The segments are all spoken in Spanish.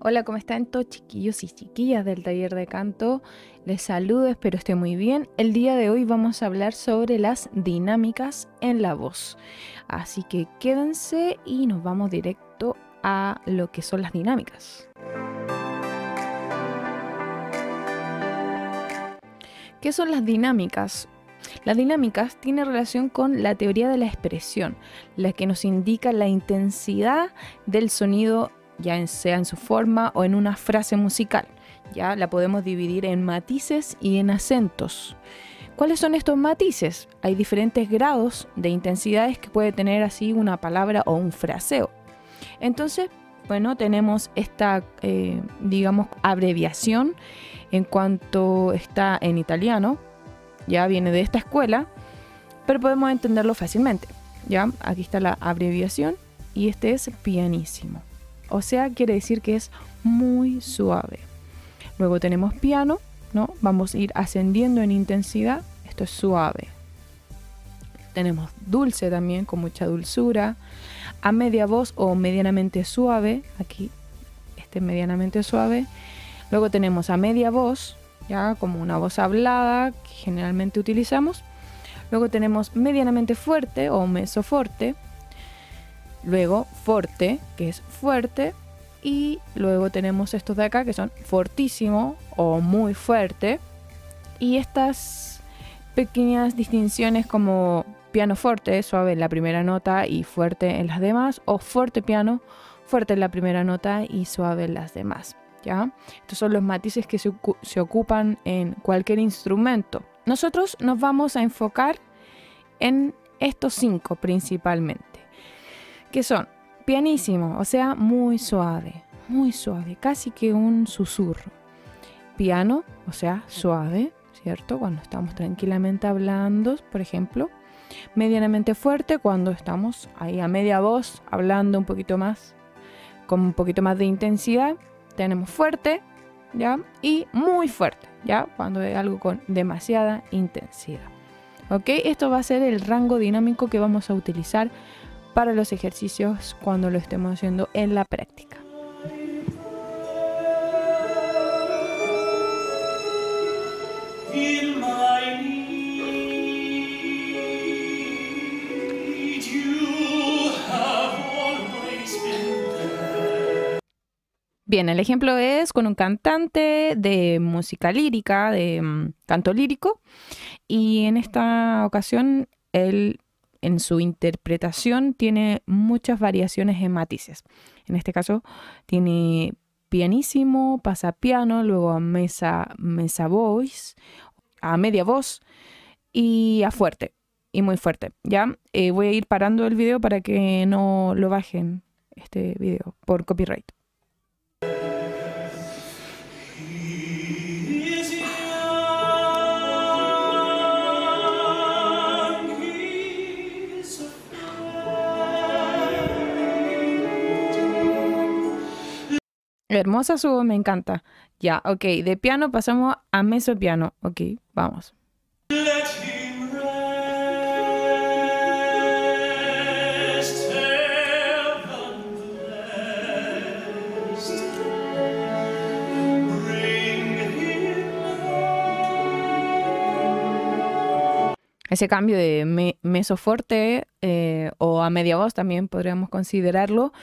Hola, ¿cómo están todos chiquillos y chiquillas del taller de canto? Les saludo, espero estén muy bien. El día de hoy vamos a hablar sobre las dinámicas en la voz. Así que quédense y nos vamos directo a lo que son las dinámicas. ¿Qué son las dinámicas? Las dinámicas tienen relación con la teoría de la expresión, la que nos indica la intensidad del sonido ya sea en su forma o en una frase musical. Ya la podemos dividir en matices y en acentos. ¿Cuáles son estos matices? Hay diferentes grados de intensidades que puede tener así una palabra o un fraseo. Entonces, bueno, tenemos esta, eh, digamos, abreviación en cuanto está en italiano. Ya viene de esta escuela, pero podemos entenderlo fácilmente. Ya, aquí está la abreviación y este es pianísimo. O sea, quiere decir que es muy suave. Luego tenemos piano, ¿no? Vamos a ir ascendiendo en intensidad. Esto es suave. Tenemos dulce también, con mucha dulzura. A media voz o medianamente suave. Aquí, este medianamente suave. Luego tenemos a media voz, ya como una voz hablada que generalmente utilizamos. Luego tenemos medianamente fuerte o mesoforte Luego forte, que es fuerte. Y luego tenemos estos de acá que son fortísimo o muy fuerte. Y estas pequeñas distinciones como piano fuerte, suave en la primera nota y fuerte en las demás. O fuerte piano, fuerte en la primera nota y suave en las demás. ¿ya? Estos son los matices que se, se ocupan en cualquier instrumento. Nosotros nos vamos a enfocar en estos cinco principalmente que son pianísimo, o sea, muy suave, muy suave, casi que un susurro. Piano, o sea, suave, ¿cierto? Cuando estamos tranquilamente hablando, por ejemplo. Medianamente fuerte cuando estamos ahí a media voz, hablando un poquito más, con un poquito más de intensidad. Tenemos fuerte, ¿ya? Y muy fuerte, ¿ya? Cuando es algo con demasiada intensidad. ¿Ok? Esto va a ser el rango dinámico que vamos a utilizar para los ejercicios cuando lo estemos haciendo en la práctica. Bien, el ejemplo es con un cantante de música lírica, de mm, canto lírico, y en esta ocasión él en su interpretación tiene muchas variaciones en matices. En este caso tiene pianísimo, pasa piano, luego a mesa, mesa voice, a media voz y a fuerte y muy fuerte. Ya eh, voy a ir parando el video para que no lo bajen este video por copyright. Hermosa su me encanta. Ya, ok. De piano pasamos a meso piano. Ok, vamos. Ese cambio de meso fuerte eh, o a media voz también podríamos considerarlo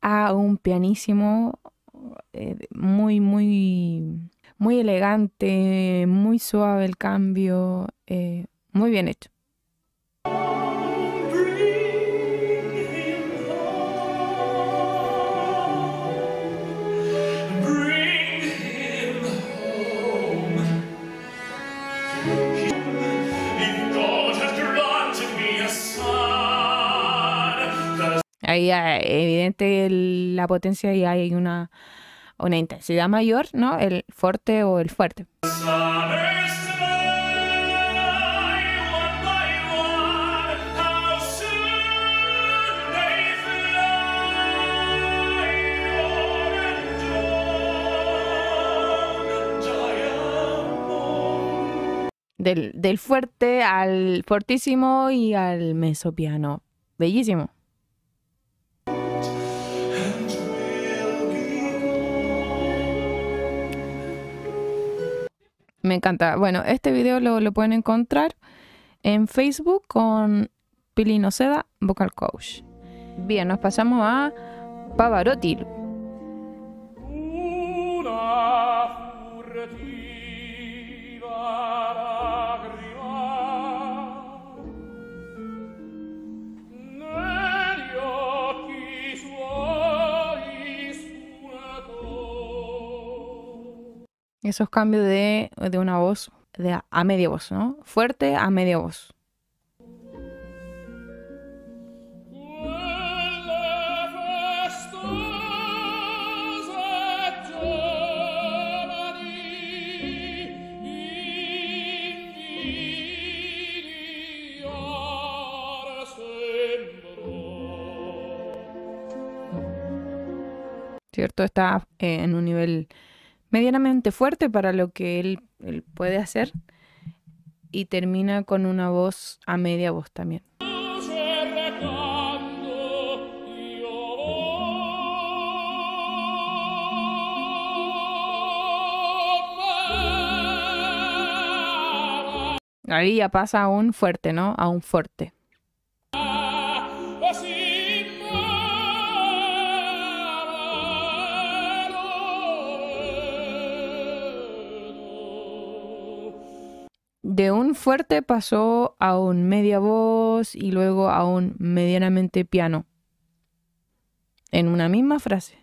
a un pianísimo eh, muy, muy, muy elegante, muy suave el cambio, eh, muy bien hecho. Ahí evidente la potencia y hay una una intensidad mayor, ¿no? El fuerte o el fuerte. Del, del, fuerte al fortísimo y al mesopiano. Bellísimo. Me encanta. Bueno, este video lo, pueden encontrar en Facebook con Pili Noceda, Vocal Coach. Bien, nos pasamos a Pavarotti. Esos cambios de, de una voz de a, a media voz, ¿no? Fuerte a media voz. ¿Cierto? Está eh, en un nivel medianamente fuerte para lo que él, puede hacer y termina con una voz a media voz también. Ahí ya pasa a un fuerte, ¿no? A un fuerte. De un fuerte pasó a un media voz y luego a un medianamente piano. En una misma frase.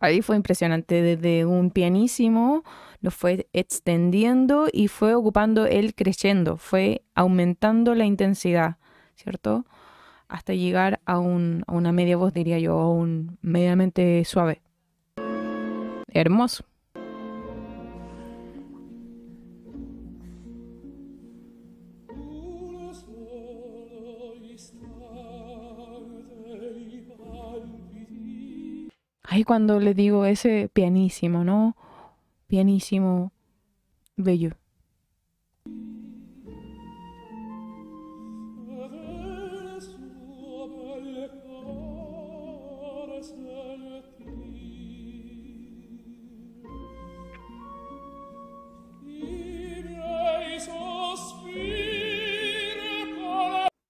Ahí fue impresionante, desde un pianísimo lo fue extendiendo y fue ocupando el creciendo, fue aumentando la intensidad, ¿cierto? Hasta llegar a, un, a una media voz, diría yo, a un medianamente suave. Hermoso. Ahí cuando le digo ese pianísimo, ¿no? Pianísimo, bello.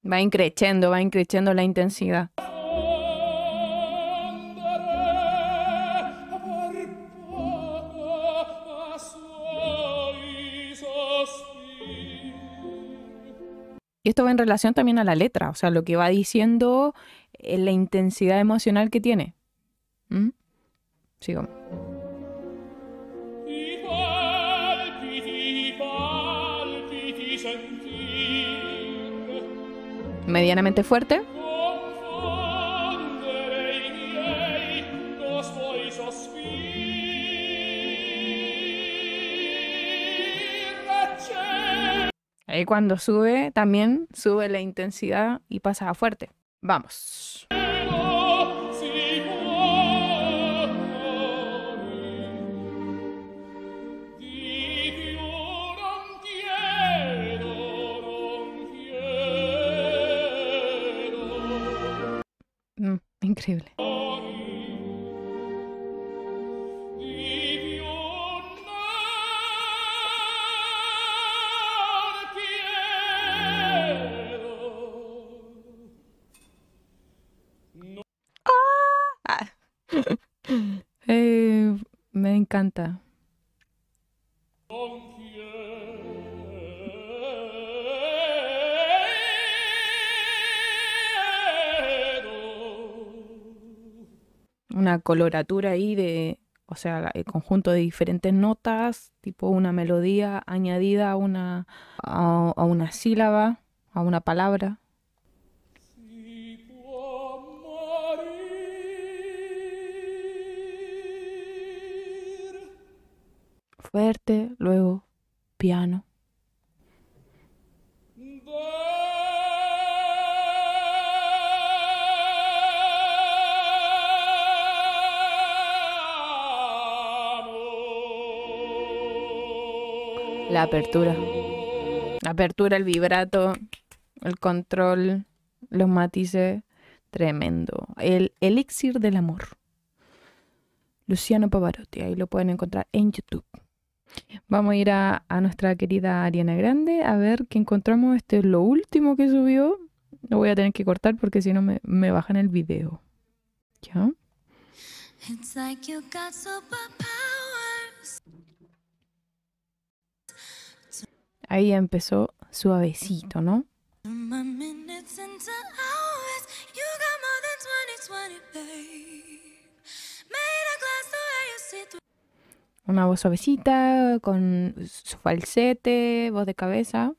Va increciendo, va increciendo la intensidad. Esto va en relación también a la letra, o sea, lo que va diciendo eh, la intensidad emocional que tiene. ¿Mm? Sigamos. Medianamente fuerte. Ahí cuando sube, también sube la intensidad y pasa a fuerte. Vamos. Mm, increíble. Me encanta. Una coloratura ahí de, o sea, el conjunto de diferentes notas, tipo una melodía añadida a una, a, a una sílaba, a una palabra. Fuerte, luego piano. La apertura. La apertura, el vibrato, el control, los matices. Tremendo. El elixir del amor. Luciano Pavarotti. Ahí lo pueden encontrar en YouTube. Vamos a ir a, a, nuestra querida Ariana Grande a ver qué encontramos. Este es lo último que subió. Lo voy a tener que cortar porque si no me, me bajan el video. ¿Ya? Ahí empezó suavecito, ¿no? Una voz suavecita, con su falsete, voz de cabeza.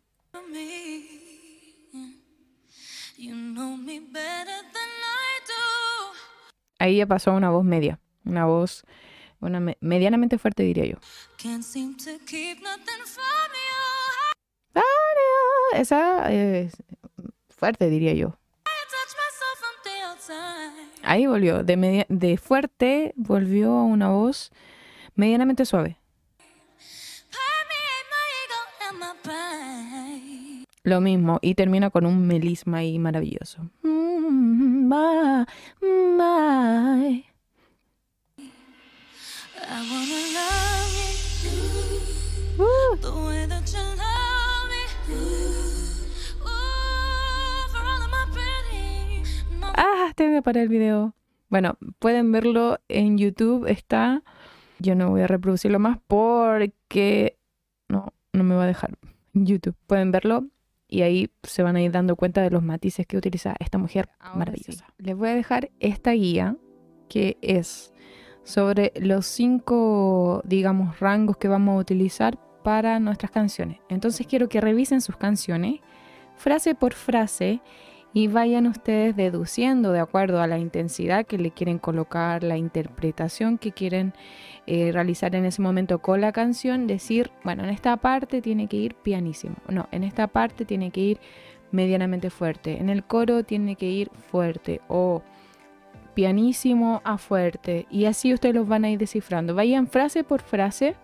Ahí ya pasó a una voz media, una voz una medianamente fuerte diría yo. Esa es fuerte diría yo. Ahí volvió, de, de fuerte volvió a una voz medianamente suave. Lo mismo, y termina con un melisma ahí maravilloso. Mm, Ah, tengo que parar el video. Bueno, pueden verlo en YouTube, está. Yo no voy a reproducirlo más porque no, no me va a dejar YouTube. Pueden verlo y ahí se van a ir dando cuenta de los matices que utiliza esta mujer maravillosa. Les voy a dejar esta guía que es sobre los cinco, digamos, rangos que vamos a utilizar para nuestras canciones. Entonces quiero que revisen sus canciones frase por frase y vayan ustedes deduciendo de acuerdo a la intensidad que le quieren colocar, la interpretación que quieren eh, realizar en ese momento con la canción, decir, bueno, en esta parte tiene que ir pianísimo, no, en esta parte tiene que ir medianamente fuerte, en el coro tiene que ir fuerte o pianísimo a fuerte y así ustedes los van a ir descifrando. Vayan frase por frase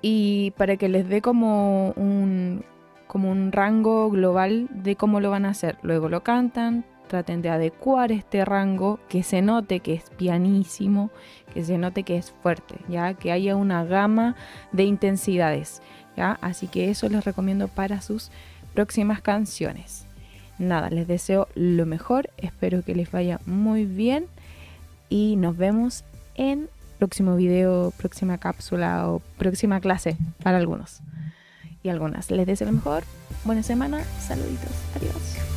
y para que les dé como un, como un rango global de cómo lo van a hacer. Luego lo cantan, traten de adecuar este rango, que se note que es pianísimo, que se note que es fuerte, ya que haya una gama de intensidades, ya. Así que eso les recomiendo para sus próximas canciones nada, les deseo lo mejor, espero que les vaya muy bien y nos vemos en próximo video, próxima cápsula o próxima clase para algunos y algunas. Les deseo lo mejor, buena semana, saluditos, adiós.